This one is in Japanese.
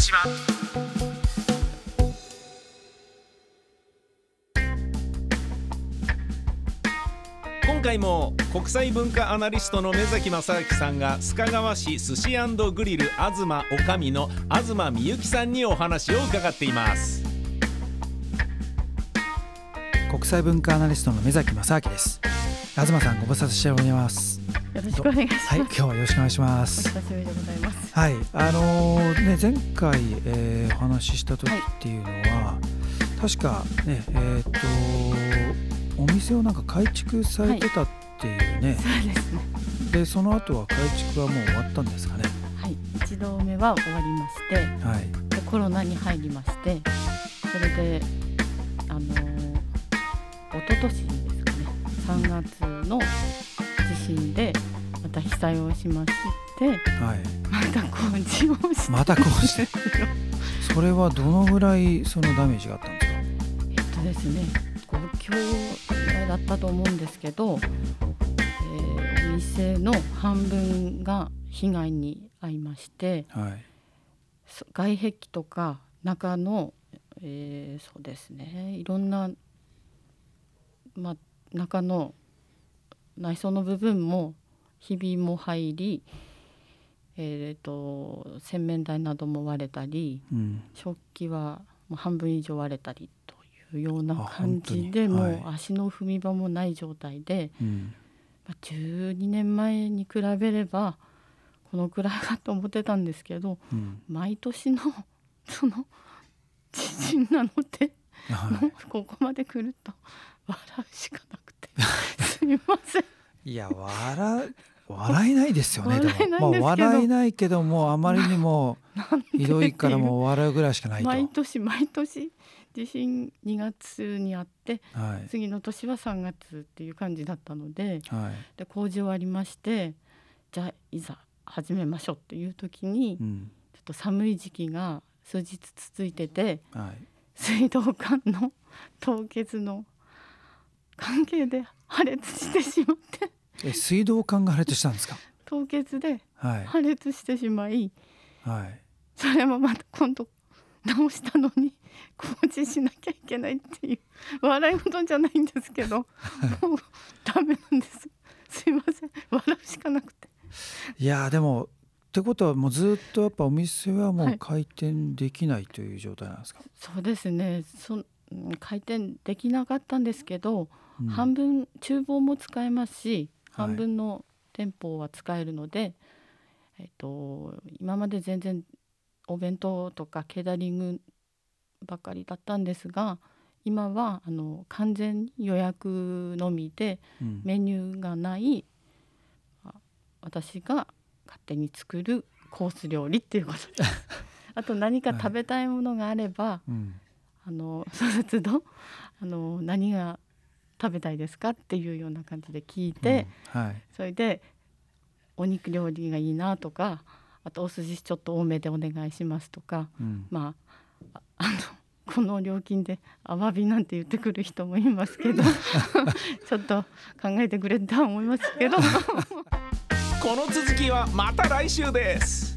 しは今回も国際文化アナリストの目崎正明さんが須賀川市寿司グリル東おかみの東美幸さんにお話を伺っています。国際文化アナリストの目崎正明です東さんご無沙汰しておりますよろしくお願いします。はい、今日はよろしくお願いします。お久しぶりでございます。はい、あのーね前回、えーお話しした時っていうのは、確かねえっ、とお店をなんか改築されてたっていうね、そうですね。でその後は改築はもう終わったんですかね。はい、一度目は終わりまして、はい、でコロナに入りまして、それであのー一昨年3月の地震でまた被災をしまして、はい。また工事をして、また工事 それはどのぐらいそのダメージがあったんですか？えっとですね、5強ぐらいだったと思うんですけど、えーお店の半分が被害に遭いまして。はい。そ外壁とか中の、えーそうですねいろんな、まあ、中の内装の部分もひびも入り、えー、と洗面台なども割れたりうん。食器はもう半分以上割れたりというようなあ感じで本当にもう足の踏み場もない状態で、うん。まあ、12年前に比べればこのくらいかと思ってたんですけどうん。毎年のその地震なので、はもうここまで来ると笑うしかなくてすみませんい。いや笑う笑えないですよね。笑えないんですけどもまあ笑えないけどもあまりにもひどいからもう笑うぐらいしかないと。毎年毎年地震2月にあってはい。次の年は3月っていう感じだったのではい。で工事終わりましてじゃあいざ始めましょうっていう時にちょうん。っと寒い時期が数日続いててはい。水道管の凍結の関係で破裂してしまってえ水道管が破裂したんですか？凍結ではい。破裂してしまいはい。それもまた今度直したのに工事しなきゃいけないっていう笑い事じゃないんですけど もうダメなんですすいません笑うしかなくていやーでもってことはもうずっとやっぱお店はもはいう開店できないという状態なんですか？そうですねそんうん開店できなかったんですけど、うん半分厨房も使えますしはい。半分の店舗は使えるので、えっと、今まで全然お弁当とかケータリングばっかりだったんですが今はあの完全に予約のみでうん。メニューがないあ私が勝手に作るコース料理っていうこと。です。あと何か食べたいものがあれば、うん。あの その都度あの何が食べたいですかっていうような感じで聞いて、うんはい。それでお肉料理がいいなとかあとお寿司ちょっと多めでお願いしますとかうん。まああ あのこの料金でアワビなんて言ってくる人もいますけど ちょっと考えてくれとは思いますけど。この続きはまた来週です